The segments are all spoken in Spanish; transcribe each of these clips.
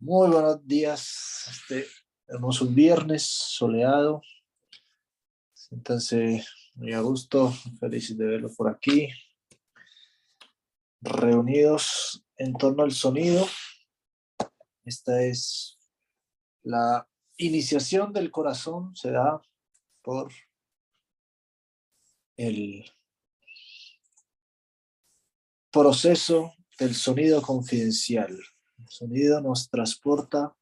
Muy buenos días, este hermoso viernes soleado. Siéntanse muy a gusto, felices de verlo por aquí. Reunidos en torno al sonido. Esta es la iniciación del corazón, se da por el proceso del sonido confidencial. El sonido nos transporta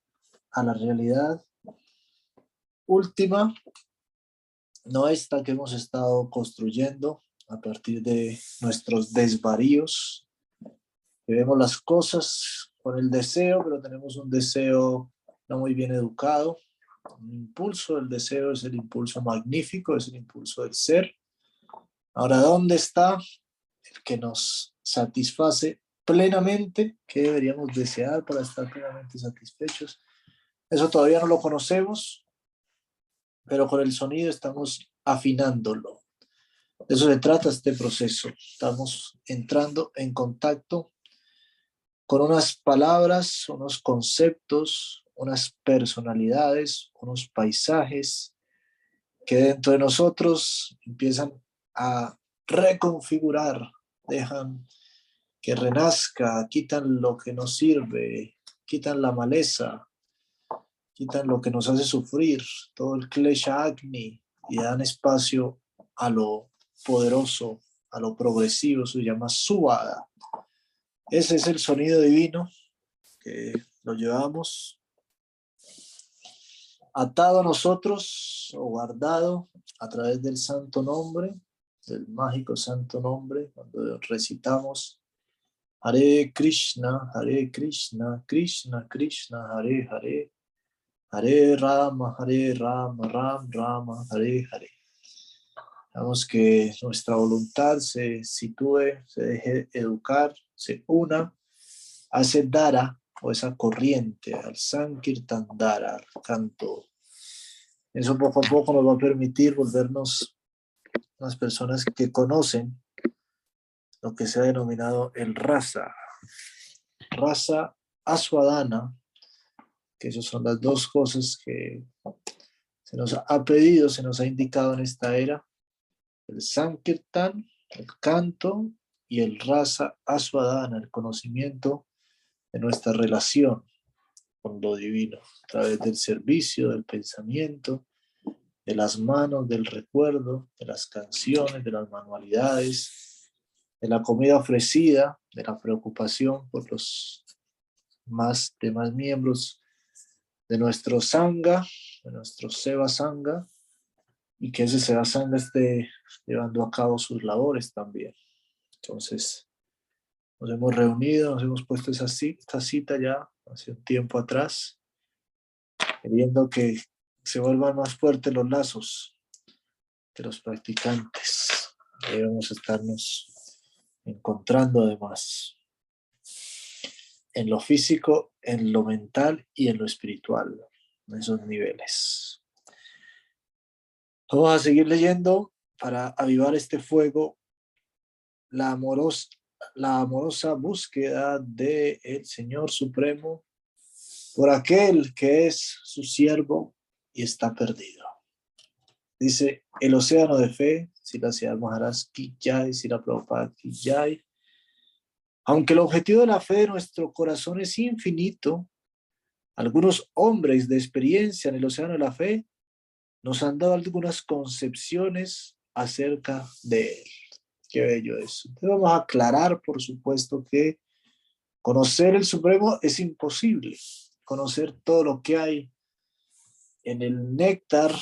a la realidad última, no esta que hemos estado construyendo a partir de nuestros desvaríos, que vemos las cosas con el deseo, pero tenemos un deseo no muy bien educado, un impulso, el deseo es el impulso magnífico, es el impulso del ser. Ahora, ¿dónde está el que nos satisface plenamente, qué deberíamos desear para estar plenamente satisfechos. Eso todavía no lo conocemos, pero con el sonido estamos afinándolo. De eso se trata este proceso. Estamos entrando en contacto con unas palabras, unos conceptos, unas personalidades, unos paisajes que dentro de nosotros empiezan a reconfigurar, dejan que renazca, quitan lo que nos sirve, quitan la maleza, quitan lo que nos hace sufrir, todo el klesha agni, y dan espacio a lo poderoso, a lo progresivo, se llama subada. Ese es el sonido divino que lo llevamos atado a nosotros o guardado a través del santo nombre, del mágico santo nombre, cuando recitamos Hare Krishna, Hare Krishna, Krishna Krishna, Hare Hare, Hare Rama, Hare Rama, Ram Rama, Hare Hare. Vamos que nuestra voluntad se sitúe, se deje educar, se una, hace Dara o esa corriente, al Sankirtan Dara, al canto. Eso poco a poco nos va a permitir volvernos las personas que conocen lo que se ha denominado el raza. Raza aswadana, que esas son las dos cosas que se nos ha pedido, se nos ha indicado en esta era. El Sankirtan, el canto, y el raza aswadana, el conocimiento de nuestra relación con lo divino, a través del servicio, del pensamiento, de las manos, del recuerdo, de las canciones, de las manualidades, de la comida ofrecida, de la preocupación por los más demás miembros de nuestro sangha, de nuestro seva sangha, y que ese seva sangha esté llevando a cabo sus labores también. Entonces, nos hemos reunido, nos hemos puesto esa cita, ya hace un tiempo atrás, queriendo que se vuelvan más fuertes los lazos de los practicantes. Debemos estarnos encontrando además en lo físico, en lo mental y en lo espiritual, en esos niveles. Vamos a seguir leyendo para avivar este fuego, la amorosa, la amorosa búsqueda del el Señor Supremo por aquel que es su siervo y está perdido. Dice, el océano de fe si la Ciudad Maharaj Kijay, si la Prabhupada Kijay. Aunque el objetivo de la fe de nuestro corazón es infinito, algunos hombres de experiencia en el océano de la fe nos han dado algunas concepciones acerca de él. Qué bello eso. Entonces vamos a aclarar, por supuesto, que conocer el Supremo es imposible. Conocer todo lo que hay en el néctar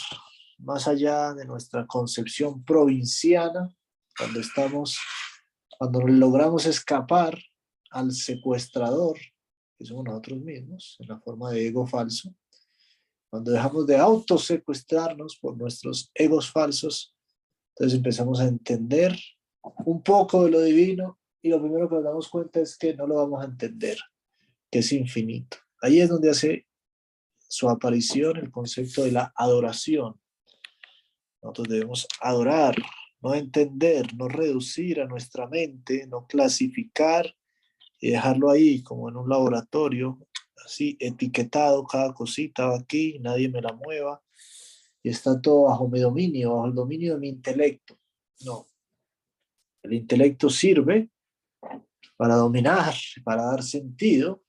más allá de nuestra concepción provinciana, cuando estamos, cuando logramos escapar al secuestrador, que somos nosotros mismos, en la forma de ego falso, cuando dejamos de autosecuestrarnos por nuestros egos falsos, entonces empezamos a entender un poco de lo divino y lo primero que nos damos cuenta es que no lo vamos a entender, que es infinito. Ahí es donde hace su aparición el concepto de la adoración, nosotros debemos adorar, no entender, no reducir a nuestra mente, no clasificar y dejarlo ahí como en un laboratorio, así etiquetado cada cosita va aquí, nadie me la mueva y está todo bajo mi dominio, bajo el dominio de mi intelecto. No. El intelecto sirve para dominar, para dar sentido,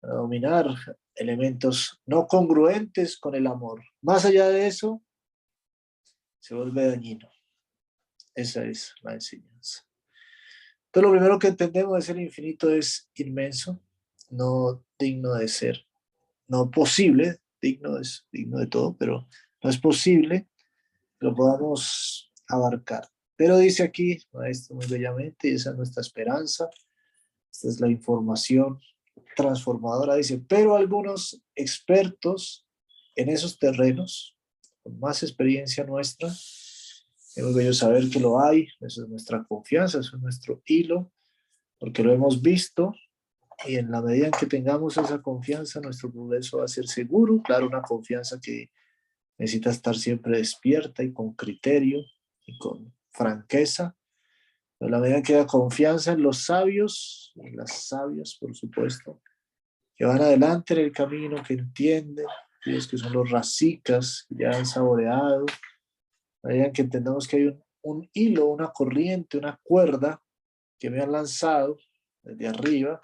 para dominar elementos no congruentes con el amor. Más allá de eso, se vuelve dañino. Esa es la enseñanza. Entonces, lo primero que entendemos es el infinito es inmenso, no digno de ser, no posible, digno es digno de todo, pero no es posible que lo podamos abarcar. Pero dice aquí, maestro, muy bellamente, y esa es nuestra esperanza, esta es la información transformadora, dice, pero algunos expertos en esos terrenos, con más experiencia nuestra, es bello saber que lo hay, esa es nuestra confianza, eso es nuestro hilo, porque lo hemos visto, y en la medida en que tengamos esa confianza, nuestro progreso va a ser seguro, claro, una confianza que necesita estar siempre despierta y con criterio y con franqueza. En la medida que haya confianza en los sabios, en las sabias, por supuesto, que van adelante en el camino, que entienden, aquellos que son los racicas, que ya han saboreado, medida que entendamos que hay un, hilo, una corriente, una cuerda que me han lanzado desde arriba,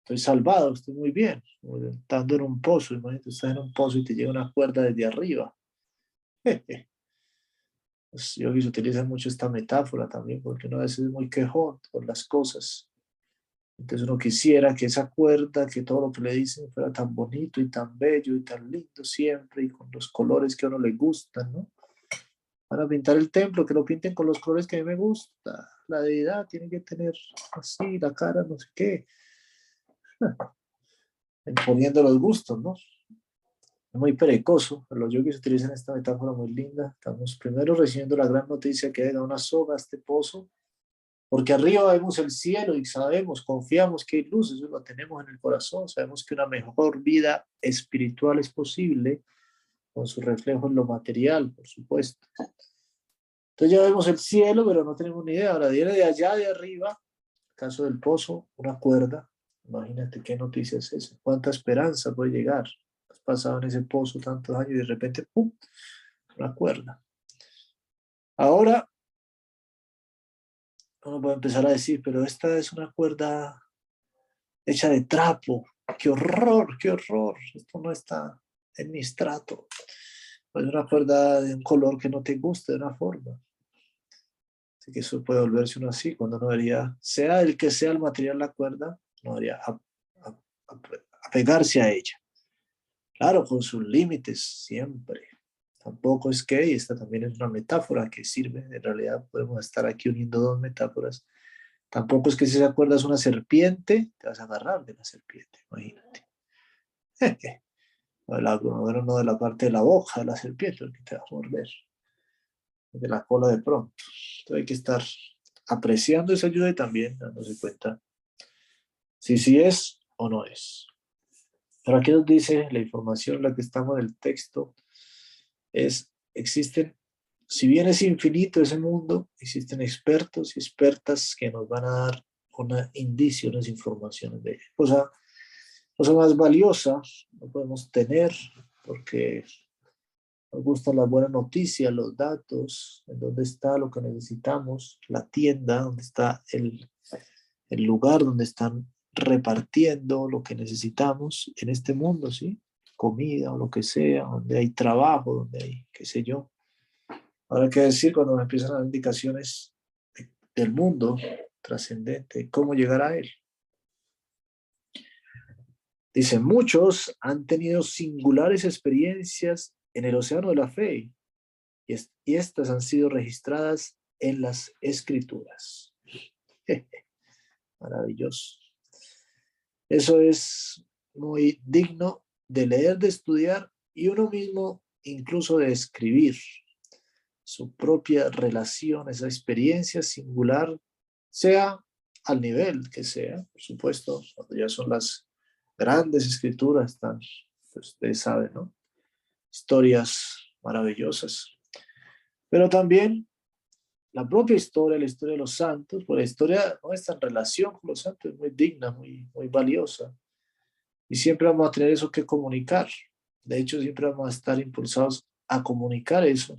estoy salvado, estoy muy bien, estando en un pozo, imagínate, estás en un pozo y te llega una cuerda desde arriba. Pues yo se utiliza mucho esta metáfora también, porque uno a veces es muy quejón por las cosas. Entonces uno quisiera que esa cuerda, que todo lo que le dicen fuera tan bonito y tan bello y tan lindo siempre y con los colores que a uno le gustan, ¿no? Para pintar el templo, que lo pinten con los colores que a mí me gusta. La deidad tiene que tener así, la cara, no sé qué. Imponiendo los gustos, ¿no? muy perecoso, los yogis utilizan esta metáfora muy linda. Estamos primero recibiendo la gran noticia que hay una soga a este pozo, porque arriba vemos el cielo y sabemos, confiamos que hay luz, eso lo tenemos en el corazón, sabemos que una mejor vida espiritual es posible con su reflejo en lo material, por supuesto. Entonces ya vemos el cielo, pero no tenemos ni idea. Ahora viene de allá de arriba, caso del pozo, una cuerda. Imagínate qué noticia es esa, cuánta esperanza puede llegar pasado en ese pozo tantos años y de repente, ¡pum!, una cuerda. Ahora, uno puede empezar a decir, pero esta es una cuerda hecha de trapo. ¡Qué horror, qué horror! Esto no está en mi estrato. Es una cuerda de un color que no te guste de una forma. Así que eso puede volverse uno así, cuando no debería, sea el que sea el material la cuerda, no debería apegarse a ella. Claro, con sus límites siempre. Tampoco es que, y esta también es una metáfora que sirve, en realidad podemos estar aquí uniendo dos metáforas. Tampoco es que si se acuerdas una serpiente, te vas a agarrar de la serpiente, imagínate. no, de la, no de la parte de la boca de la serpiente, que te va a morder. De la cola de pronto. Entonces hay que estar apreciando esa ayuda y también dándose cuenta si sí es o no es. Pero aquí nos dice la información, la que estamos en el texto, es, existen, si bien es infinito ese mundo, existen expertos y expertas que nos van a dar una indicio, unas informaciones de ella. Cosa, más valiosa no podemos tener porque nos gusta la buena noticia, los datos, en dónde está lo que necesitamos, la tienda, dónde está el, el lugar donde están repartiendo lo que necesitamos en este mundo, ¿sí? Comida o lo que sea, donde hay trabajo, donde hay, qué sé yo. Ahora, ¿qué decir cuando me empiezan las indicaciones del mundo trascendente? ¿Cómo llegar a él? Dice, muchos han tenido singulares experiencias en el océano de la fe y, y estas han sido registradas en las escrituras. Maravilloso. Eso es muy digno de leer, de estudiar y uno mismo incluso de escribir su propia relación, esa experiencia singular, sea al nivel que sea, por supuesto, cuando ya son las grandes escrituras, están, pues ustedes saben, ¿no? Historias maravillosas. Pero también la propia historia, la historia de los santos, pues la historia nuestra en relación con los santos es muy digna, muy, muy valiosa. Y siempre vamos a tener eso que comunicar. De hecho, siempre vamos a estar impulsados a comunicar eso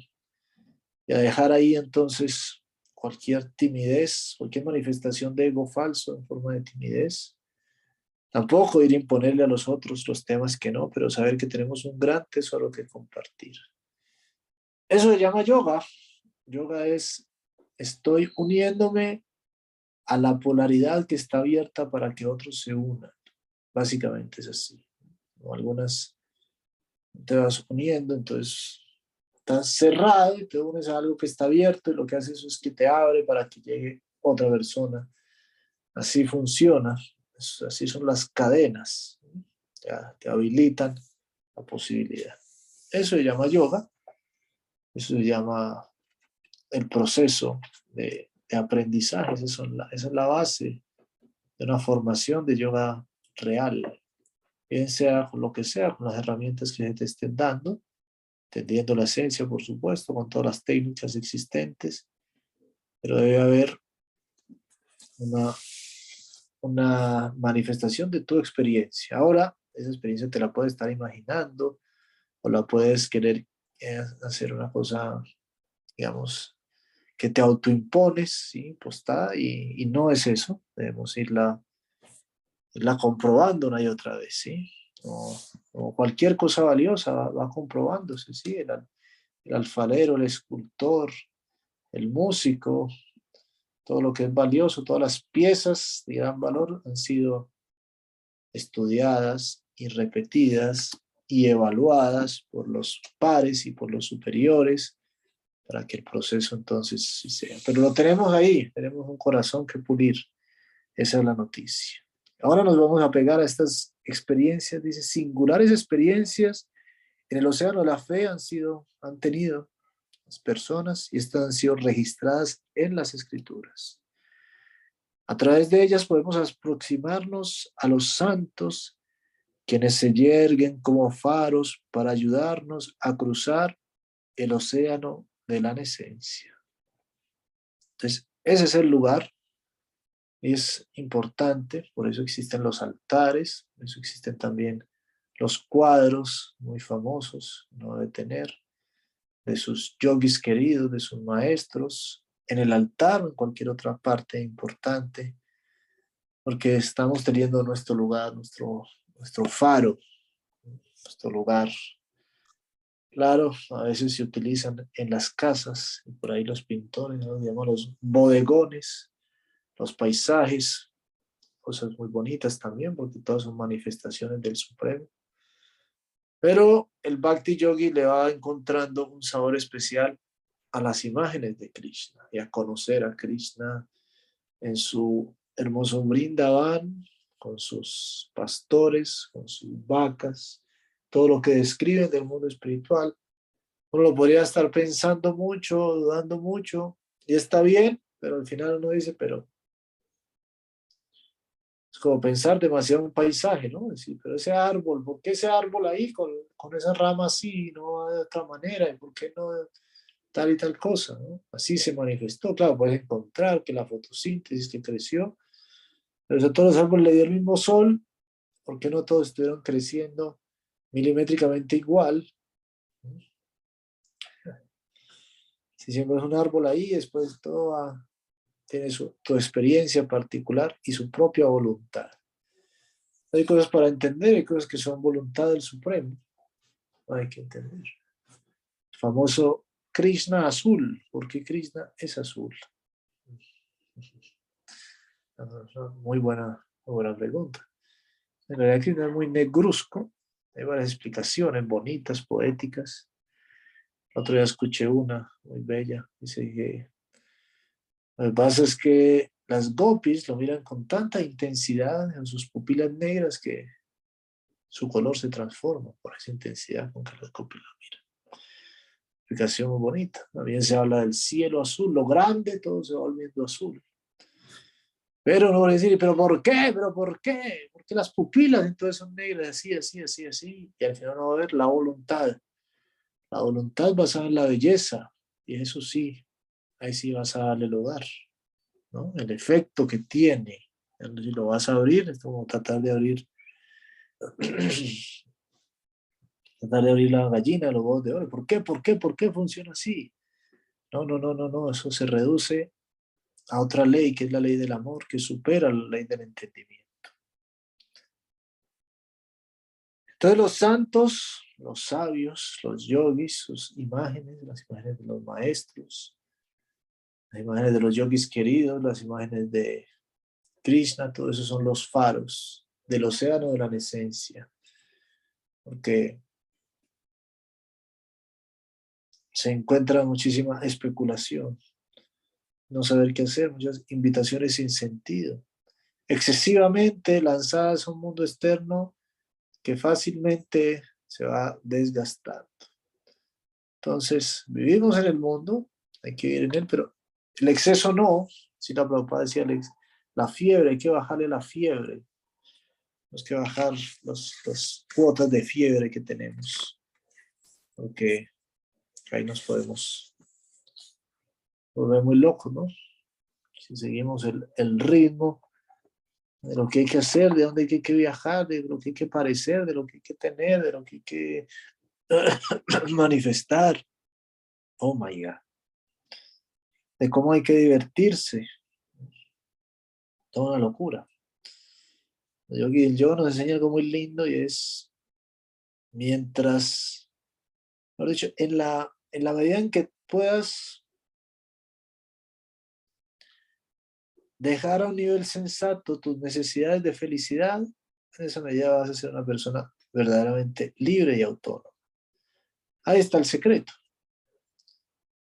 y a dejar ahí entonces cualquier timidez, cualquier manifestación de ego falso en forma de timidez. Tampoco ir a imponerle a los otros los temas que no, pero saber que tenemos un gran tesoro que compartir. Eso se llama yoga. Yoga es, estoy uniéndome a la polaridad que está abierta para que otros se unan. Básicamente es así. Algunas te vas uniendo, entonces estás cerrado y te unes a algo que está abierto y lo que hace eso es que te abre para que llegue otra persona. Así funciona, así son las cadenas, ya, te habilitan la posibilidad. Eso se llama yoga, eso se llama el proceso de, aprendizaje, esa es la base de una formación de yoga real, bien sea con lo que sea, con las herramientas que te estén dando, entendiendo la esencia, por supuesto, con todas las técnicas existentes, pero debe haber una, una manifestación de tu experiencia. Ahora, esa experiencia te la puedes estar imaginando o la puedes querer eh, hacer una cosa, digamos, que te autoimpones, ¿sí? Está, y, y no es eso, debemos irla la comprobando una y otra vez, ¿sí? O, cualquier cosa valiosa va, comprobándose, ¿sí? El, el, alfarero, el escultor, el músico, todo lo que es valioso, todas las piezas de gran valor han sido estudiadas y repetidas y evaluadas por los pares y por los superiores para que el proceso entonces sea. Pero lo tenemos ahí, tenemos un corazón que pulir. Esa es la noticia. Ahora nos vamos a pegar a estas experiencias, dice, singulares experiencias en el océano de la fe han sido, han tenido las personas y estas han sido registradas en las escrituras. A través de ellas podemos aproximarnos a los santos, quienes se yerguen como faros para ayudarnos a cruzar el océano de la esencia. Entonces, ese es el lugar es importante, por eso existen los altares, por eso existen también los cuadros muy famosos, no de tener, de sus yogis queridos, de sus maestros, en el altar o en cualquier otra parte importante, porque estamos teniendo nuestro lugar, nuestro, nuestro faro, nuestro lugar. Claro, a veces se utilizan en las casas, y por ahí los pintores, los llamamos los bodegones, los paisajes, cosas muy bonitas también, porque todas son manifestaciones del Supremo. Pero el Bhakti Yogi le va encontrando un sabor especial a las imágenes de Krishna y a conocer a Krishna en su hermoso Brindavan, con sus pastores, con sus vacas, todo lo que describen del mundo espiritual. Uno lo podría estar pensando mucho, dudando mucho, y está bien, pero al final uno dice, pero es como pensar demasiado un paisaje, ¿no? Decir, pero ese árbol, ¿por qué ese árbol ahí con, con esa rama así, no de otra manera? ¿Y por qué no tal y tal cosa? Así se manifestó. Claro, puedes encontrar que la fotosíntesis que creció, pero si a todos los árboles le dio el mismo sol, ¿por qué no todos estuvieron creciendo milimétricamente igual? Si siempre es un árbol ahí, después todo va tiene su, tu experiencia particular y su propia voluntad. Hay cosas para entender, hay cosas que son voluntad del Supremo. Hay que entender. El famoso Krishna azul. ¿Por qué Krishna es azul? Muy buena, muy buena pregunta. En realidad Krishna es muy negruzco. Hay varias explicaciones bonitas, poéticas. El otro día escuché una muy bella. Dice que lo que pasa es que las gopis lo miran con tanta intensidad en sus pupilas negras que su color se transforma por esa intensidad con que las gopis lo miran. Explicación muy bonita. También se habla del cielo azul, lo grande, todo se va volviendo azul. Pero no voy a decir, ¿pero por qué? ¿Pero por qué? ¿Por qué las pupilas entonces son negras? Así, así, así, así. Y al final no va a ver la voluntad. La voluntad basada en la belleza. Y eso sí, ahí sí vas a darle lugar, ¿no? El efecto que tiene, si lo vas a abrir, es como tratar de abrir, tratar de abrir la gallina, los huevos de oro. ¿Por qué? ¿Por qué? ¿Por qué funciona así? No, no, no, no, no, eso se reduce a otra ley, que es la ley del amor, que supera la ley del entendimiento. Entonces los santos, los sabios, los yogis, sus imágenes, las imágenes de los maestros, las imágenes de los yogis queridos, las imágenes de Krishna, todo eso son los faros del océano de la esencia. Porque se encuentra muchísima especulación, no saber qué hacer, muchas invitaciones sin sentido, excesivamente lanzadas a un mundo externo que fácilmente se va desgastando. Entonces, vivimos en el mundo, hay que vivir en él, pero el exceso no, si la Prabhupada decía, la fiebre, hay que bajarle la fiebre, hay que bajar las cuotas de fiebre que tenemos, porque ahí nos podemos volver muy locos, ¿no? Si seguimos el, el, ritmo de lo que hay que hacer, de dónde hay que viajar, de lo que hay que parecer, de lo que hay que tener, de lo que hay que manifestar. Oh my God. De cómo hay que divertirse. Toda una locura. El yoga nos enseña algo muy lindo y es mientras, mejor dicho, en la en la medida en que puedas dejar a un nivel sensato tus necesidades de felicidad, en esa medida vas a ser una persona verdaderamente libre y autónoma. Ahí está el secreto.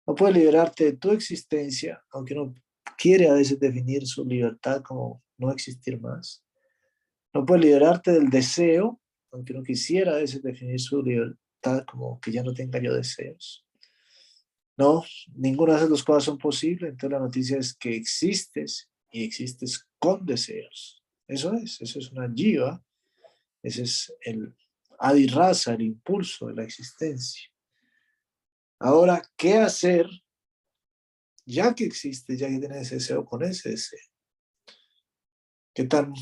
No puedes liberarte de tu existencia, aunque uno quiere a veces definir su libertad como no existir más. No puedes liberarte del deseo, aunque uno quisiera a veces definir su libertad como que ya no tenga yo deseos. No, ninguna de esas dos cosas son posibles. Entonces la noticia es que existes y existes con deseos. Eso es, eso es una jiva. Ese es el adirraza, el impulso de la existencia. Ahora, ¿qué hacer ya que existe, ya que tienes ese deseo con ese deseo? ¿Qué tan,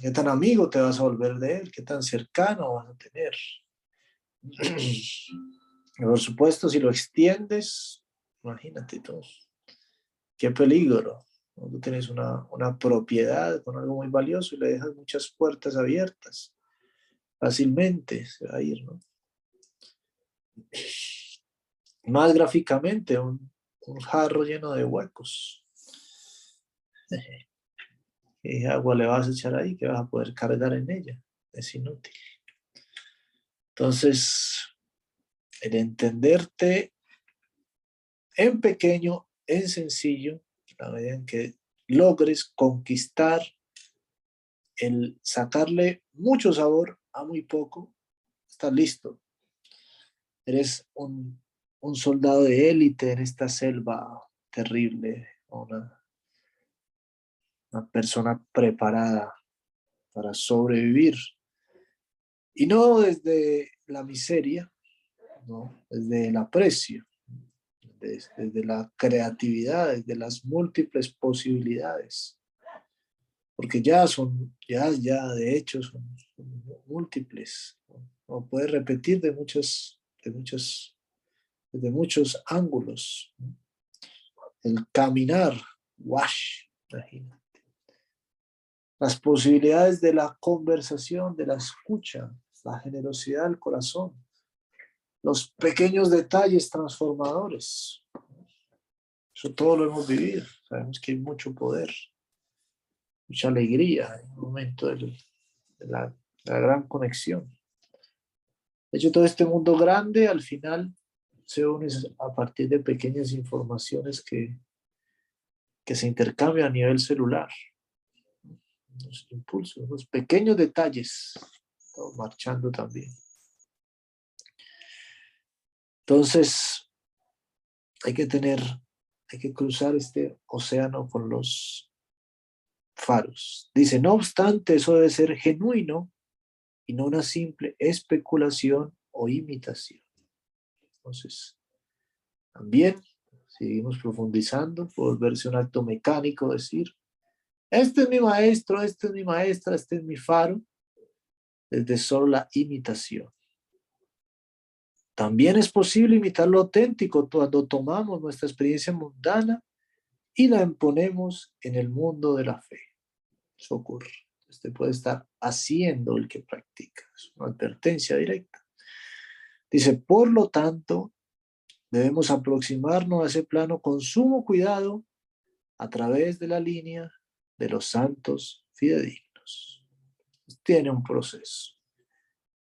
¿Qué tan amigo te vas a volver de él? ¿Qué tan cercano vas a tener? por supuesto, si lo extiendes, imagínate tú, qué peligro. Tú tienes una, una propiedad con algo muy valioso y le dejas muchas puertas abiertas. Fácilmente se va a ir, ¿no? Más gráficamente, un, jarro lleno de huecos. ¿Qué agua le vas a echar ahí que vas a poder cargar en ella? Es inútil. Entonces, el entenderte en pequeño, en sencillo, la medida en que logres conquistar el sacarle mucho sabor a muy poco, estás listo. Eres un, soldado de élite en esta selva terrible, una, una persona preparada para sobrevivir. Y no desde la miseria, ¿no? desde el aprecio, desde, la creatividad, desde las múltiples posibilidades. Porque ya son, ya, ya de hecho son, múltiples. O puedes repetir de muchos, de muchos, de muchos ángulos. El caminar, wash, imagínate. Las posibilidades de la conversación, de la escucha, la generosidad del corazón los pequeños detalles transformadores. Eso todo lo hemos vivido. Sabemos que hay mucho poder, mucha alegría en el momento de la, gran conexión. De hecho, todo este mundo grande al final se une a partir de pequeñas informaciones que, que se intercambian a nivel celular. Los impulsos, los pequeños detalles, estamos marchando también. Entonces, hay que tener, hay que cruzar este océano con los faros. Dice, no obstante, eso debe ser genuino y no una simple especulación o imitación. Entonces, también seguimos profundizando, volverse un acto mecánico, decir, este es mi maestro, este es mi maestra, este es mi faro, desde solo la imitación. También es posible imitar lo auténtico cuando tomamos nuestra experiencia mundana y la imponemos en el mundo de la fe. Eso ocurre. Usted puede estar haciendo el que practica. Es una advertencia directa. Dice, por lo tanto, debemos aproximarnos a ese plano con sumo cuidado a través de la línea de los santos fidedignos. Tiene un proceso,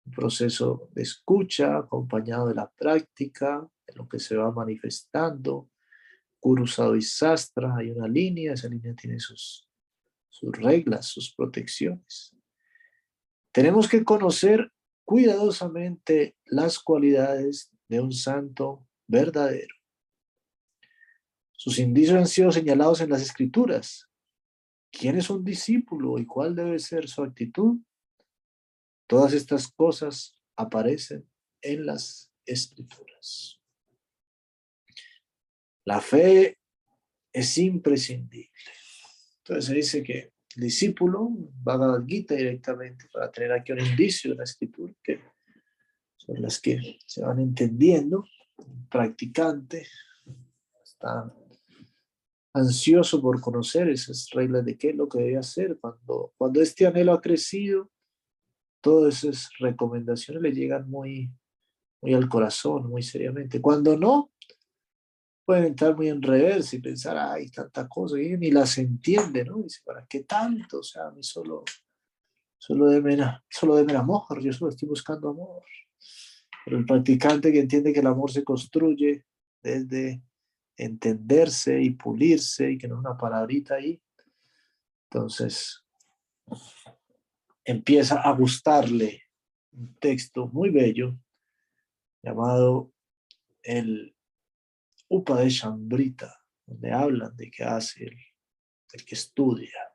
un proceso de escucha acompañado de la práctica, de lo que se va manifestando. Kurusado y Sastra, hay una línea, esa línea tiene sus, sus reglas, sus protecciones. Tenemos que conocer cuidadosamente las cualidades de un santo verdadero. Sus indicios han sido señalados en las escrituras quién es un discípulo y cuál debe ser su actitud. Todas estas cosas aparecen en las escrituras. La fe es imprescindible. Entonces se dice que el discípulo va a dar guita directamente para tener aquí un indicio de la escritura, que las que se van entendiendo. practicante está ansioso por conocer esas reglas de qué es lo que debe hacer. Cuando, cuando este anhelo ha crecido, todas esas recomendaciones le llegan muy, muy al corazón, muy seriamente. Cuando no, pueden entrar muy en reversa y pensar, ay, tanta cosa, y ni las entiende, ¿no? Dice, ¿para qué tanto? O sea, a mí solo, solo deme, solo deme amor, yo solo estoy buscando amor. Pero el practicante que entiende que el amor se construye desde entenderse y pulirse y que no es una palabrita ahí. Entonces, empieza a gustarle un texto muy bello llamado el Upa de Shambrita, donde hablan de que hace el, el que estudia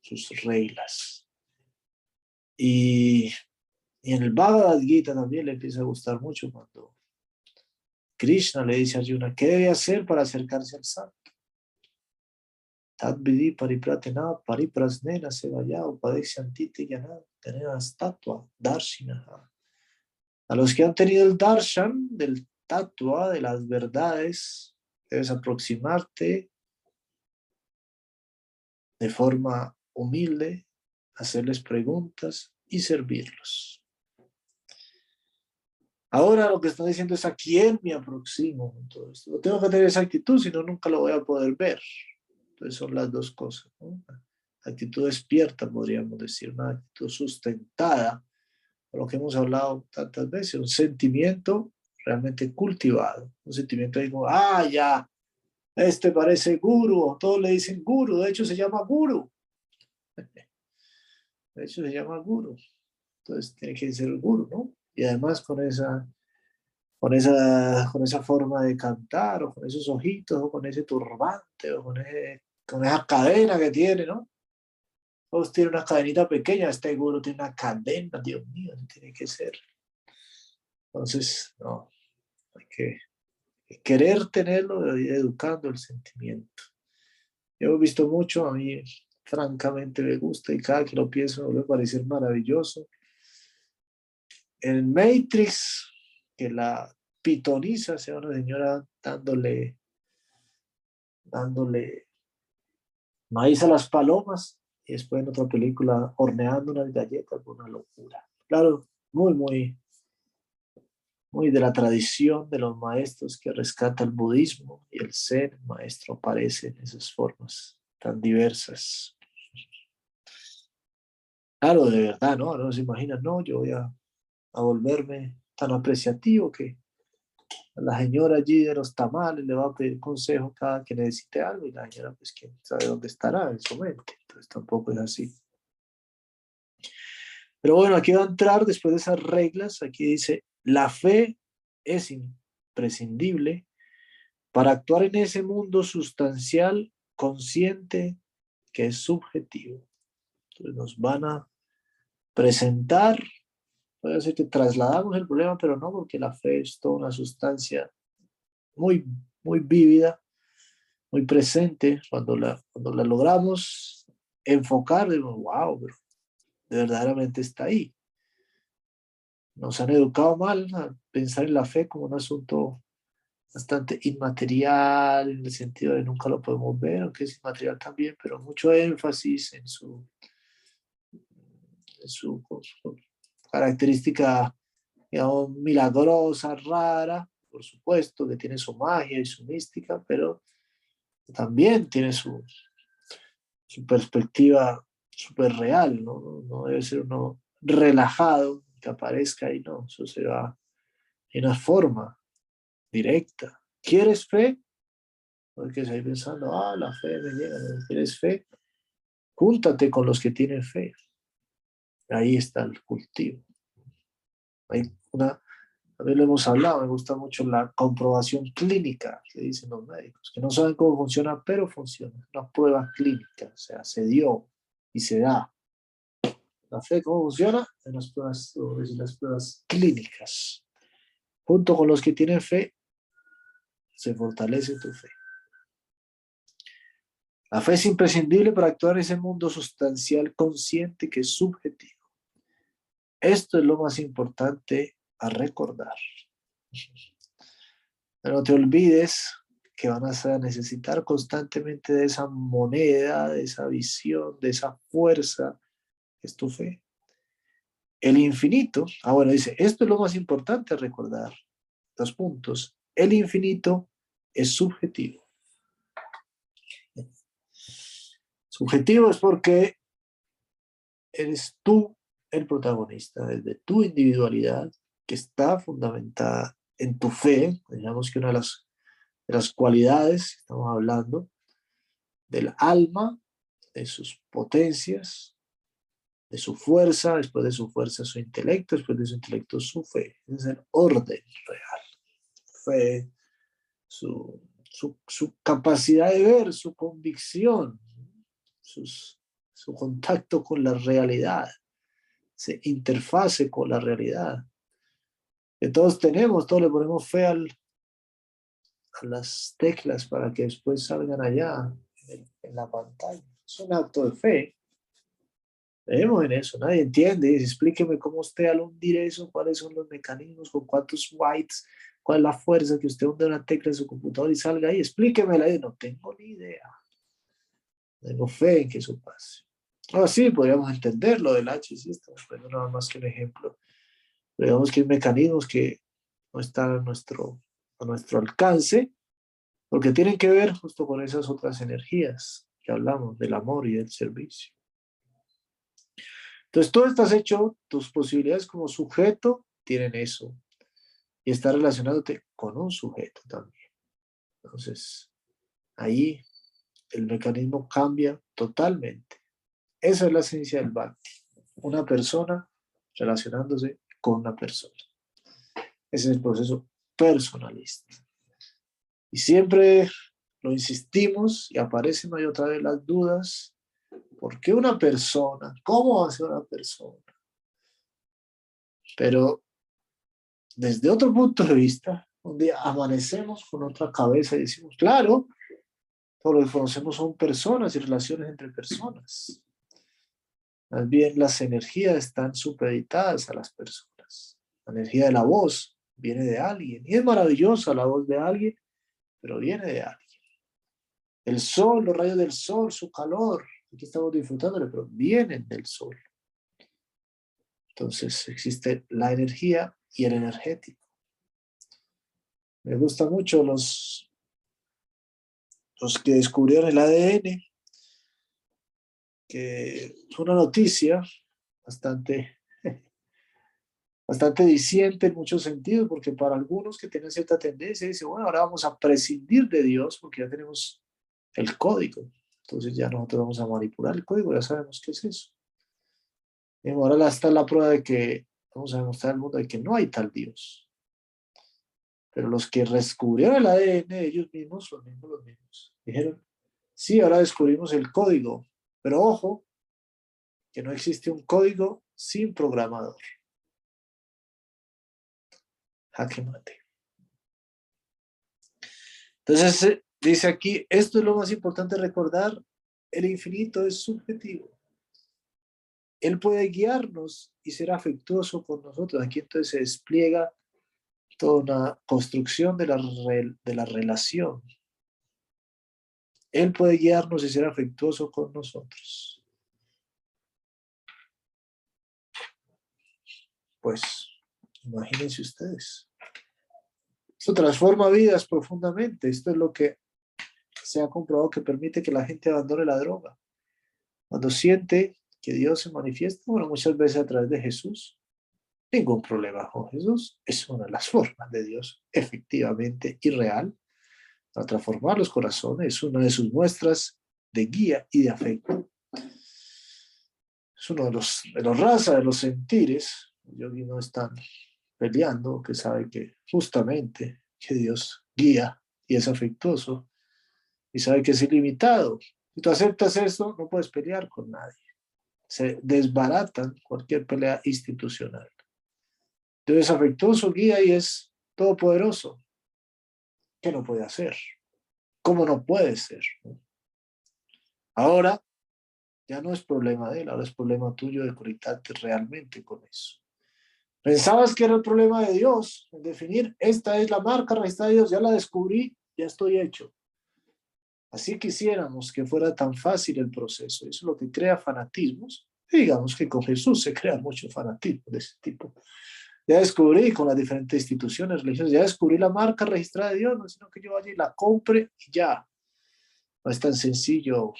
sus reglas. Y, y en el Bhagavad Gita también le empieza a gustar mucho cuando Krishna le dice a Arjuna, ¿qué debe hacer para acercarse al santo? Tadvidi paripratena pariprasnena sevaya upadekshantiti yana tener estatua darshinaha. A los que han tenido el darshan del tatua de las verdades, debes aproximarte de forma humilde, hacerles preguntas y servirlos. Ahora lo que está diciendo es a quién me aproximo todo esto. No tengo que tener esa actitud, si no, nunca lo voy a poder ver. Entonces son las dos cosas. Actitud despierta, podríamos decir, una actitud sustentada, por lo que hemos hablado tantas veces, un sentimiento realmente cultivado, un sentimiento como, ah, ya, este parece guru, todos le dicen guru, de hecho se llama guru. De hecho se llama guru. Entonces tiene que ser el guru, ¿no? Y además con esa, con esa, con esa forma de cantar, o con esos ojitos, o con ese turbante, o con, con esa cadena que tiene, ¿no? Todos tienen una cadenita pequeña, este guru tiene una cadena, Dios mío, tiene que ser. Entonces, no, hay que querer tenerlo, educando el sentimiento. Yo he visto mucho, a mí francamente me gusta y cada que lo pienso me parece maravilloso en Matrix, que la pitoniza, sea una señora dándole, dándole maíz a las palomas, y después en otra película horneando unas galletas, una locura. Claro, muy, muy, muy de la tradición de los maestros que rescata el budismo y el ser maestro aparece en esas formas tan diversas. Claro, de verdad, ¿no? No se imaginan, no, yo voy a a volverme tan apreciativo que a la señora allí de los tamales le va a pedir consejo cada que necesite algo y la señora pues quién sabe dónde estará en su mente. Entonces tampoco es así. Pero bueno, aquí va a entrar después de esas reglas, aquí dice, la fe es imprescindible para actuar en ese mundo sustancial, consciente, que es subjetivo. Entonces nos van a presentar puede ser que trasladamos el problema, pero no porque la fe es toda una sustancia muy, muy vívida muy presente, cuando la, cuando la logramos enfocar, digo, wow, pero verdaderamente está ahí. Nos han educado mal a pensar en la fe como un asunto bastante inmaterial, en el sentido de nunca lo podemos ver, aunque es inmaterial también, pero mucho énfasis en su, en su, característica, milagrosa, rara, por supuesto, que tiene su magia y su mística, pero también tiene su, perspectiva súper real, ¿no? No debe ser uno relajado que aparezca y no, eso se va en una forma directa. ¿Quieres fe? Porque ahí pensando, ah, la fe me llega. ¿Quieres fe? Júntate con los que tienen fe. Ahí está el cultivo. Hay una, ver, lo hemos hablado, me gusta mucho la comprobación clínica que dicen los médicos, que no saben cómo funciona, pero funciona. Una prueba clínica, o sea, se dio y se da. La fe, ¿cómo funciona? En las pruebas, en las pruebas clínicas. Junto con los que tienen fe, se fortalece tu fe. La fe es imprescindible para actuar en ese mundo sustancial consciente que es subjetivo. Esto es lo más importante a recordar. no te olvides que van a necesitar constantemente de esa moneda, de esa visión, de esa fuerza, es tu fe. El infinito, ah bueno, dice, esto es lo más importante a recordar. Dos puntos. El infinito es subjetivo. Subjetivo es porque eres tú el protagonista, desde tu individualidad, que está fundamentada en tu fe, digamos que una de las, las cualidades estamos hablando, del alma, de sus potencias, de su fuerza, después de su fuerza su intelecto, después de su intelecto su fe. es el orden real fe, su, su, capacidad de ver, su convicción, su contacto con la realidad, se interfase con la realidad. Que todos tenemos, todos le ponemos fe al, a las teclas para que después salgan allá en, en la pantalla. Es un acto de fe. Vemos en eso, nadie entiende. Dice, explíqueme cómo usted al hundir eso, cuáles son los mecanismos, con cuántos whites ¿Cuál es la fuerza que usted hunde una tecla en su computador y salga ahí? Explíquemela. Y no tengo ni idea. Tengo fe en que eso pase. Ahora sí, podríamos entender lo del H, sí, estamos poniendo nada más que un ejemplo. Pero digamos que hay mecanismos que no están a nuestro, a nuestro alcance, porque tienen que ver justo con esas otras energías que hablamos, del amor y del servicio. Entonces, tú estás hecho, tus posibilidades como sujeto tienen eso, y está relacionándote con un sujeto también. Entonces, ahí el mecanismo cambia totalmente. Esa es la esencia del Bhakti. Una persona relacionándose con una persona. Ese es el proceso personalista. Y siempre lo insistimos y aparecen y otra vez las dudas. ¿Por qué una persona? ¿Cómo ser una persona? Pero desde otro punto de vista, un día amanecemos con otra cabeza y decimos, claro, todo lo que conocemos son personas y relaciones entre personas. Más bien las energías están supeditadas a las personas. La energía de la voz viene de alguien. Y es maravillosa la voz de alguien, pero viene de alguien. El sol, los rayos del sol, su calor, aquí estamos disfrutándole, pero vienen del sol. Entonces existe la energía y el energético. Me gusta mucho los, los que descubrieron el ADN, que es una noticia bastante, bastante diciente en muchos sentidos, porque para algunos que tienen cierta tendencia, dicen, bueno, ahora vamos a prescindir de Dios porque ya tenemos el código. Entonces ya nosotros vamos a manipular el código, ya sabemos qué es eso. Y ahora está la prueba de que Vamos a demostrar al mundo de que no hay tal Dios. Pero los que descubrieron el ADN ellos mismos, los mismos, los mismos, dijeron, sí, ahora descubrimos el código, pero ojo, que no existe un código sin programador. Jaque mate. Entonces, Dice aquí, esto es lo más importante recordar, el infinito es subjetivo. Él puede guiarnos y ser afectuoso con nosotros. Aquí entonces se despliega toda una construcción de la, de la relación. Él puede guiarnos y ser afectuoso con nosotros. Pues, imagínense ustedes. Esto transforma vidas profundamente. Esto es lo que se ha comprobado que permite que la gente abandone la droga. Cuando siente que Dios se manifiesta, bueno, muchas veces a través de Jesús, ningún problema con Jesús, es una de las formas de Dios efectivamente y real para transformar los corazones, es una de sus muestras de guía y de afecto. Es uno de los, de los razas, de los sentires, yo no están peleando, que sabe que justamente que Dios guía y es afectuoso y sabe que es ilimitado. Si tú aceptas esto, no puedes pelear con nadie. Se desbaratan cualquier pelea institucional. Dios es afectuoso, guía y es todopoderoso. ¿Qué no puede hacer? ¿Cómo no puede ser? Ahora ya no es problema de él, ahora es problema tuyo de conectarte realmente con eso. Pensabas que era el problema de Dios, en definir, esta es la marca registrada de Dios, ya la descubrí, ya estoy hecho. Así quisiéramos que fuera tan fácil el proceso. Eso es lo que crea fanatismos. digamos que con Jesús se crea mucho fanatismo de ese tipo. Ya descubrí con las diferentes instituciones religiosas, ya descubrí la marca registrada de Dios, no sino que yo vaya y la compre y ya. No es tan sencillo,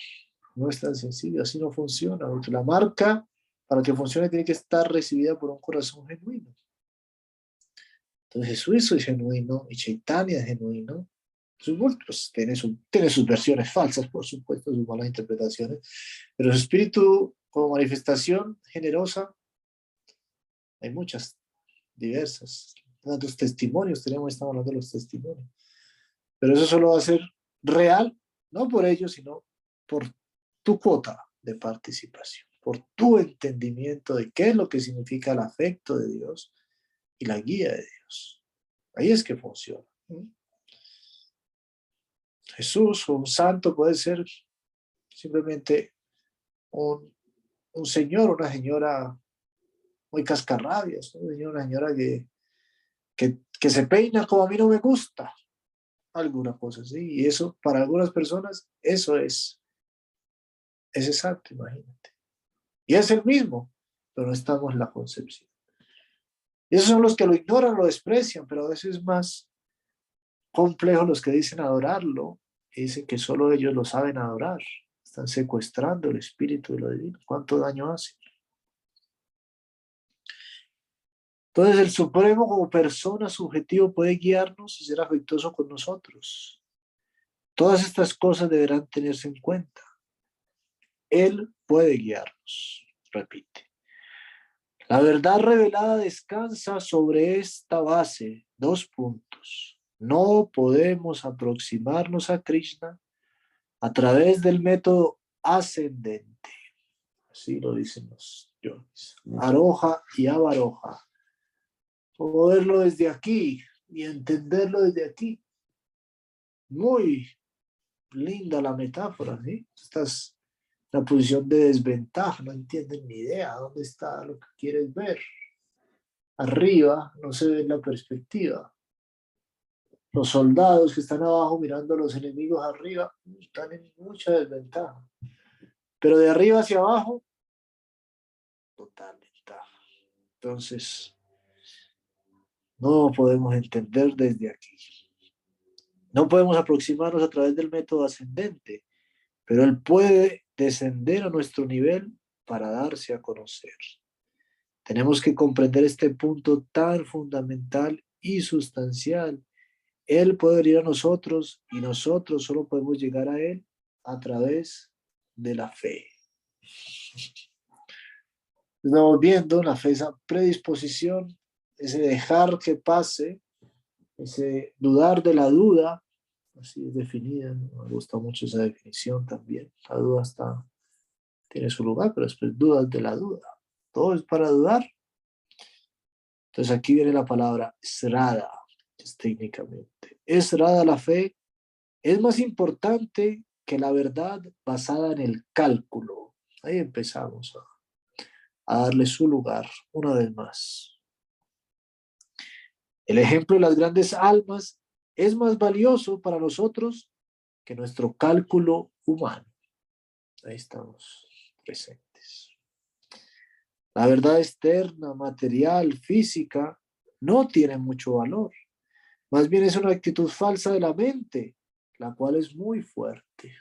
no es tan sencillo, así no funciona, porque la marca para que funcione tiene que estar recibida por un corazón genuino. Entonces Jesús es genuino y Chaitanya es genuino. Sus tiene, tiene sus versiones falsas, por supuesto, sus malas interpretaciones, pero su espíritu como manifestación generosa, hay muchas, diversas. Los testimonios, tenemos, estamos hablando de los testimonios. Pero eso solo va a ser real, no por ellos, sino por tu cuota de participación por tu entendimiento de qué es lo que significa el afecto de Dios y la guía de Dios. Ahí es que funciona. Jesús o un santo puede ser simplemente un, un señor, una señora muy cascarrabias, una señora que, que, que se peina como a mí no me gusta, alguna cosa así. Y eso, para algunas personas, eso es, es exacto, imagínate. Y es el mismo, pero no estamos en la concepción. Y esos son los que lo ignoran, lo desprecian, pero a veces es más complejo los que dicen adorarlo y dicen que solo ellos lo saben adorar. Están secuestrando el espíritu de lo divino. ¿Cuánto daño hace? Entonces el Supremo como persona subjetivo puede guiarnos y ser afectuoso con nosotros. Todas estas cosas deberán tenerse en cuenta. Él puede guiarnos, repite. La verdad revelada descansa sobre esta base, dos puntos. No podemos aproximarnos a Krishna a través del método ascendente. Así lo dicen los yogis. Aroja y avaroja. Poderlo desde aquí y entenderlo desde aquí. Muy linda la metáfora, ¿sí? Estás la posición de desventaja, no entienden ni idea dónde está lo que quieres ver. Arriba no se ve la perspectiva. Los soldados que están abajo mirando a los enemigos arriba están en mucha desventaja. Pero de arriba hacia abajo, total ventaja. Entonces, no podemos entender desde aquí. No podemos aproximarnos a través del método ascendente, pero él puede descender a nuestro nivel para darse a conocer. Tenemos que comprender este punto tan fundamental y sustancial. Él puede venir a nosotros y nosotros solo podemos llegar a Él a través de la fe. Estamos viendo la fe, esa predisposición, ese dejar que pase, ese dudar de la duda, así es definida. Me gusta mucho esa definición también. La duda está, tiene su lugar, pero después dudas de la duda. Todo es para dudar. Entonces aquí viene la palabra esrada, es técnicamente. Esrada la fe es más importante que la verdad basada en el cálculo. Ahí empezamos a, a darle su lugar una vez más. El ejemplo de las grandes almas es más valioso para nosotros que nuestro cálculo humano. Ahí estamos presentes. La verdad externa, material, física, no tiene mucho valor. Más bien es una actitud falsa de la mente, la cual es muy fuerte.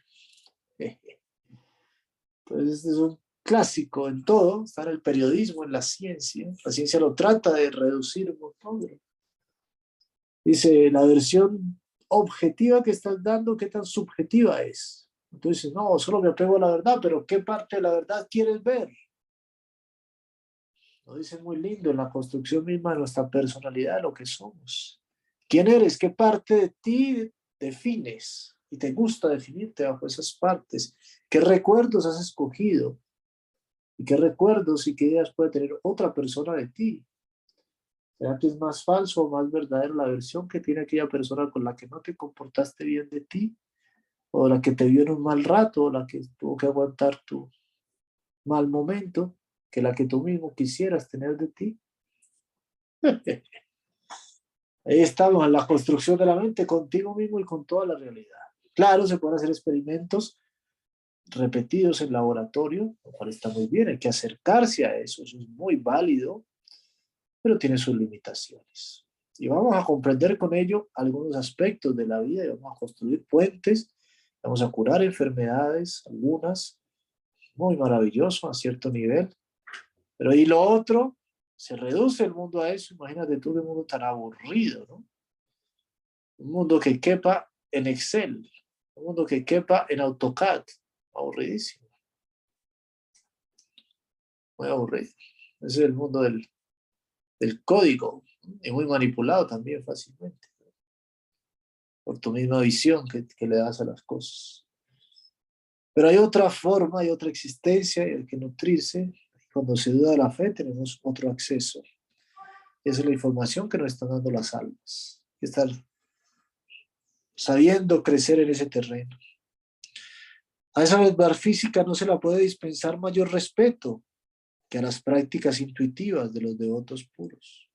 Entonces, este es un clásico en todo, está en el periodismo, en la ciencia. La ciencia lo trata de reducir un montón. Dice, la versión objetiva que estás dando, ¿qué tan subjetiva es? Entonces, no, solo me apego a la verdad, pero ¿qué parte de la verdad quieres ver? Lo dice muy lindo en la construcción misma de nuestra personalidad, lo que somos. ¿Quién eres? ¿Qué parte de ti defines? Y te gusta definirte bajo esas partes. ¿Qué recuerdos has escogido? ¿Y qué recuerdos y qué ideas puede tener otra persona de ti? ¿Será que es más falso o más verdadero la versión que tiene aquella persona con la que no te comportaste bien de ti? ¿O la que te vio en un mal rato? ¿O la que tuvo que aguantar tu mal momento? que la que tú mismo quisieras tener de ti. Ahí estamos en la construcción de la mente contigo mismo y con toda la realidad. Claro, se pueden hacer experimentos repetidos en laboratorio, lo cual está muy bien, hay que acercarse a eso, eso es muy válido, pero tiene sus limitaciones. Y vamos a comprender con ello algunos aspectos de la vida y vamos a construir puentes, vamos a curar enfermedades, algunas, muy maravilloso a cierto nivel, pero y lo otro, se reduce el mundo a eso. Imagínate tú que mundo tan aburrido, ¿no? Un mundo que quepa en Excel, un mundo que quepa en AutoCAD. Aburridísimo. Muy aburrido. Ese es el mundo del, del código y muy manipulado también fácilmente. Por tu misma visión que, que le das a las cosas. Pero hay otra forma, hay otra existencia y hay que nutrirse cuando se duda de la fe, tenemos otro acceso. Esa es la información que nos están dando las almas. Estar sabiendo crecer en ese terreno. A esa verdad física no se la puede dispensar mayor respeto que a las prácticas intuitivas de los devotos puros.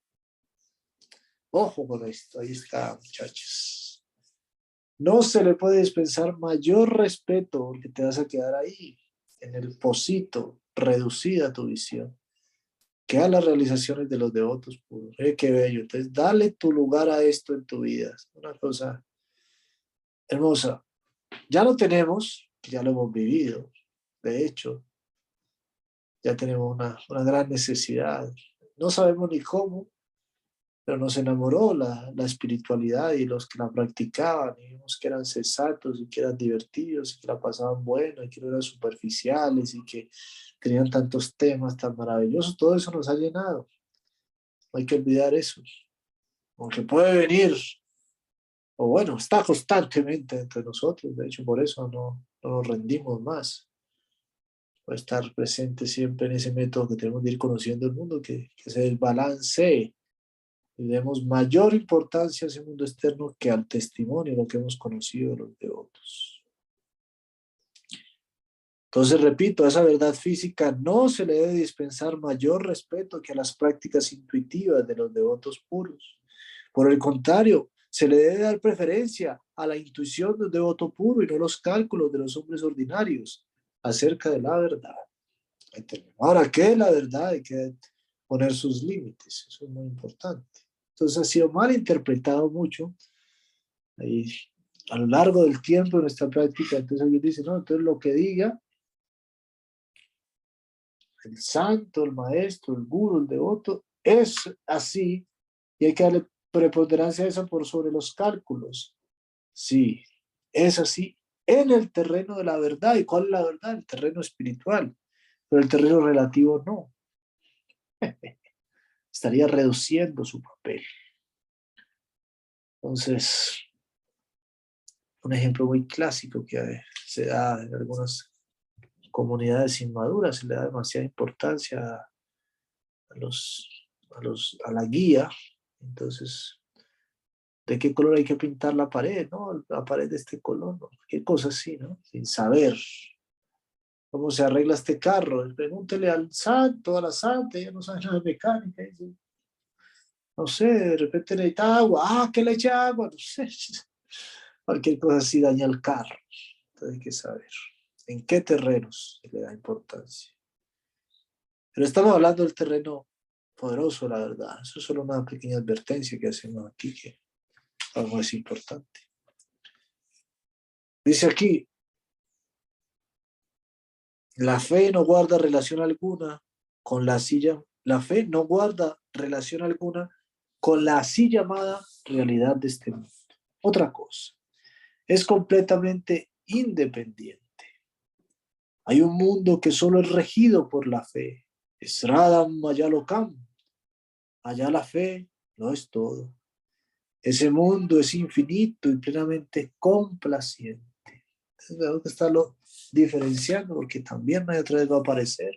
Ojo con esto, ahí está, muchachos. No se le puede dispensar mayor respeto porque te vas a quedar ahí, en el pocito, reducida tu visión, que a las realizaciones de los devotos puros. Eh, qué bello. Entonces, dale tu lugar a esto en tu vida. Una cosa hermosa. Ya lo tenemos, ya lo hemos vivido. De hecho, ya tenemos una, una gran necesidad. No sabemos ni cómo, pero nos enamoró la, la, espiritualidad y los que la practicaban, y vimos que eran sensatos y que eran divertidos y que la pasaban bueno y que no eran superficiales y que tenían tantos temas tan maravillosos, todo eso nos ha llenado. No hay que olvidar eso. Aunque puede venir, o bueno, está constantemente entre nosotros, de hecho por eso no, no nos rendimos más. Puede estar presente siempre en ese método que tenemos de ir conociendo el mundo, que, que es el balance y demos mayor importancia a ese mundo externo que al testimonio, lo que hemos conocido de los devotos. Entonces, repito, a esa verdad física no se le debe dispensar mayor respeto que a las prácticas intuitivas de los devotos puros. Por el contrario, se le debe dar preferencia a la intuición del devoto puro y no los cálculos de los hombres ordinarios acerca de la verdad. Ahora, ¿qué es la verdad? Hay que poner sus límites, eso es muy importante. Entonces ha sido mal interpretado mucho y a lo largo del tiempo de nuestra práctica. Entonces alguien dice, no, entonces lo que diga el santo, el maestro, el guru, el devoto, es así y hay que darle preponderancia a eso por sobre los cálculos. Sí, es así en el terreno de la verdad. ¿Y cuál es la verdad? El terreno espiritual, pero el terreno relativo no. estaría reduciendo su papel. Entonces, un ejemplo muy clásico que se da en algunas comunidades inmaduras, se le da demasiada importancia a, los, a, los, a la guía, entonces de qué color hay que pintar la pared, ¿no? La pared de este color, ¿no? Qué cosa así, ¿no? Sin saber cómo se arregla este carro. Pregúntele al santo, a la santa, ya no sabe nada de mecánica. No sé, de repente necesita agua. Ah, que le eche agua, no sé. Cualquier cosa así daña el carro. Entonces hay que saber en qué terrenos le da importancia. Pero estamos hablando del terreno poderoso, la verdad. Eso es solo una pequeña advertencia que hacemos aquí, que algo es importante. Dice aquí, la fe no guarda relación alguna con la silla, la fe no guarda relación alguna con la así llamada realidad de este mundo. Otra cosa, es completamente independiente. Hay un mundo que solo es regido por la fe. Es Radam Mayalokam. Allá la fe no es todo. Ese mundo es infinito y plenamente complaciente. Tengo que estarlo diferenciando porque también hay otra vez va a aparecer.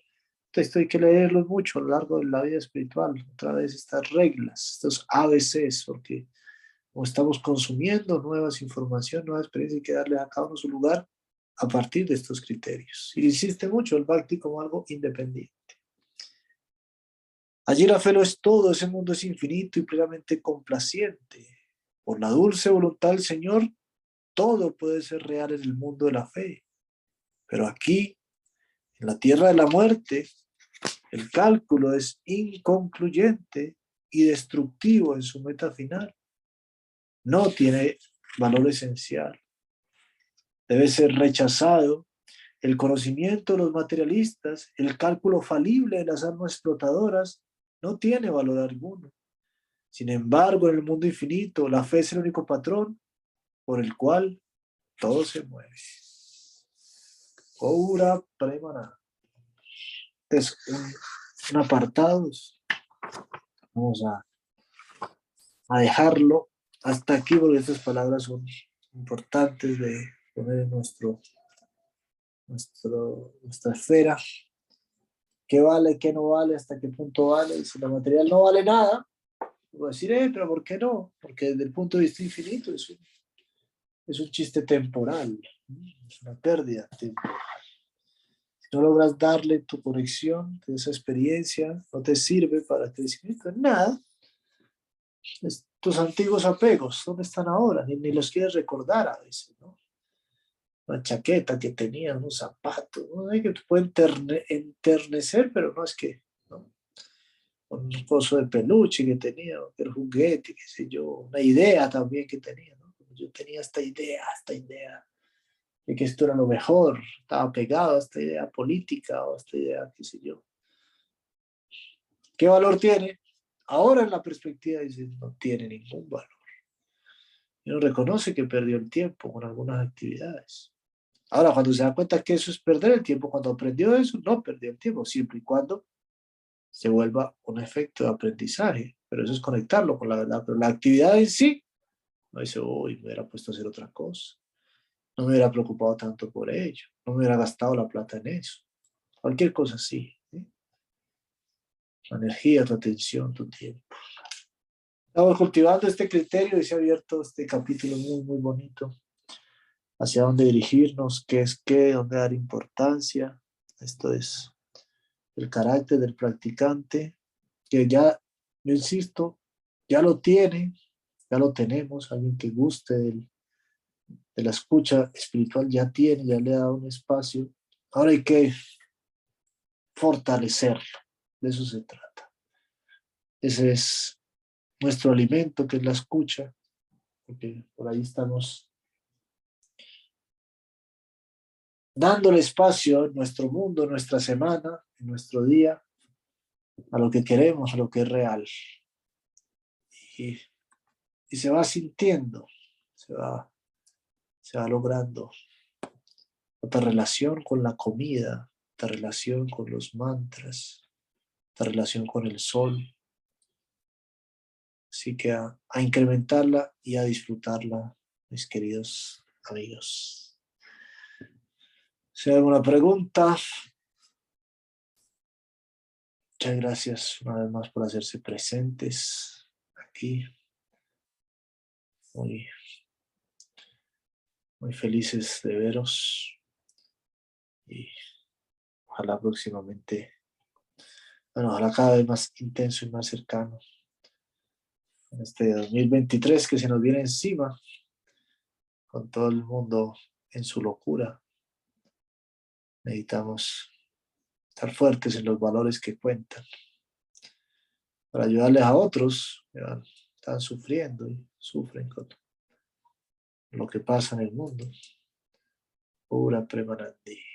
Esto hay que leerlo mucho a lo largo de la vida espiritual. Otra vez estas reglas, estos ABCs, porque como estamos consumiendo nuevas informaciones, nuevas experiencias, hay que darle a cada uno su lugar a partir de estos criterios. Y insiste mucho el Bhakti como algo independiente. Allí la fe lo es todo, ese mundo es infinito y plenamente complaciente. Por la dulce voluntad del Señor, todo puede ser real en el mundo de la fe. Pero aquí, en la tierra de la muerte, el cálculo es inconcluyente y destructivo en su meta final. No tiene valor esencial. Debe ser rechazado el conocimiento de los materialistas, el cálculo falible de las armas explotadoras, no tiene valor alguno. Sin embargo, en el mundo infinito, la fe es el único patrón por el cual todo se mueve. Ora Premana. Es un, apartado. Vamos a, a dejarlo hasta aquí porque estas palabras son importantes de poner en nuestro, nuestro, nuestra esfera. ¿Qué vale, qué no vale, hasta qué punto vale? si la material no vale nada, a decir, eh, pero ¿por qué no? Porque desde el punto de vista infinito es un, es un chiste temporal, es una pérdida temporal. Si no logras darle tu conexión de esa experiencia, no te sirve para crecimiento en nada. tus antiguos apegos, ¿dónde están ahora? Ni, ni los quieres recordar a veces, ¿no? Una chaqueta que tenía, un zapato, ¿no? que te puede enternecer, pero no es que un pozo de peluche que tenía, el juguete, qué sé yo, una idea también que tenía, ¿no? Yo tenía esta idea, esta idea de que esto era lo mejor, estaba pegado a esta idea política o a esta idea, qué sé yo. ¿Qué valor tiene? Ahora en la perspectiva dice, no tiene ningún valor. Y uno reconoce que perdió el tiempo con algunas actividades. Ahora, cuando se da cuenta que eso es perder el tiempo, cuando aprendió eso, no perdió el tiempo, siempre y cuando se vuelva un efecto de aprendizaje, pero eso es conectarlo con la verdad, pero la actividad en sí, no dice, uy, me hubiera puesto a hacer otra cosa, no me hubiera preocupado tanto por ello, no me hubiera gastado la plata en eso, cualquier cosa así. Tu energía, tu atención, tu tiempo. Estamos cultivando este criterio y se ha abierto este capítulo muy, muy bonito. Hacia dónde dirigirnos, qué es qué, dónde dar importancia. Esto es el carácter del practicante, que ya, yo insisto, ya lo tiene, ya lo tenemos, alguien que guste de la escucha espiritual ya tiene, ya le ha dado un espacio. Ahora hay que fortalecerlo, de eso se trata. Ese es nuestro alimento, que es la escucha, porque por ahí estamos dándole espacio en nuestro mundo, nuestra semana, en nuestro día, a lo que queremos, a lo que es real. Y, se va sintiendo, se va, se va logrando otra relación con la comida, otra relación con los mantras, otra relación con el sol. Así que a incrementarla y a disfrutarla, mis queridos amigos. Si hay alguna pregunta. Muchas gracias una vez más por hacerse presentes aquí. muy, muy felices de veros y ojalá próximamente, bueno, ojalá cada vez más intenso y más cercano en este 2023 que se nos viene encima con todo el mundo en su locura. Necesitamos estar fuertes en los valores que cuentan para ayudarles a otros que están sufriendo y sufren con lo que pasa en el mundo. Pura Premanandi.